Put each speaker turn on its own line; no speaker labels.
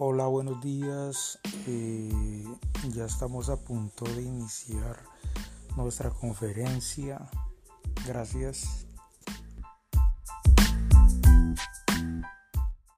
Hola, buenos días. Eh, ya estamos a punto de iniciar nuestra conferencia. Gracias.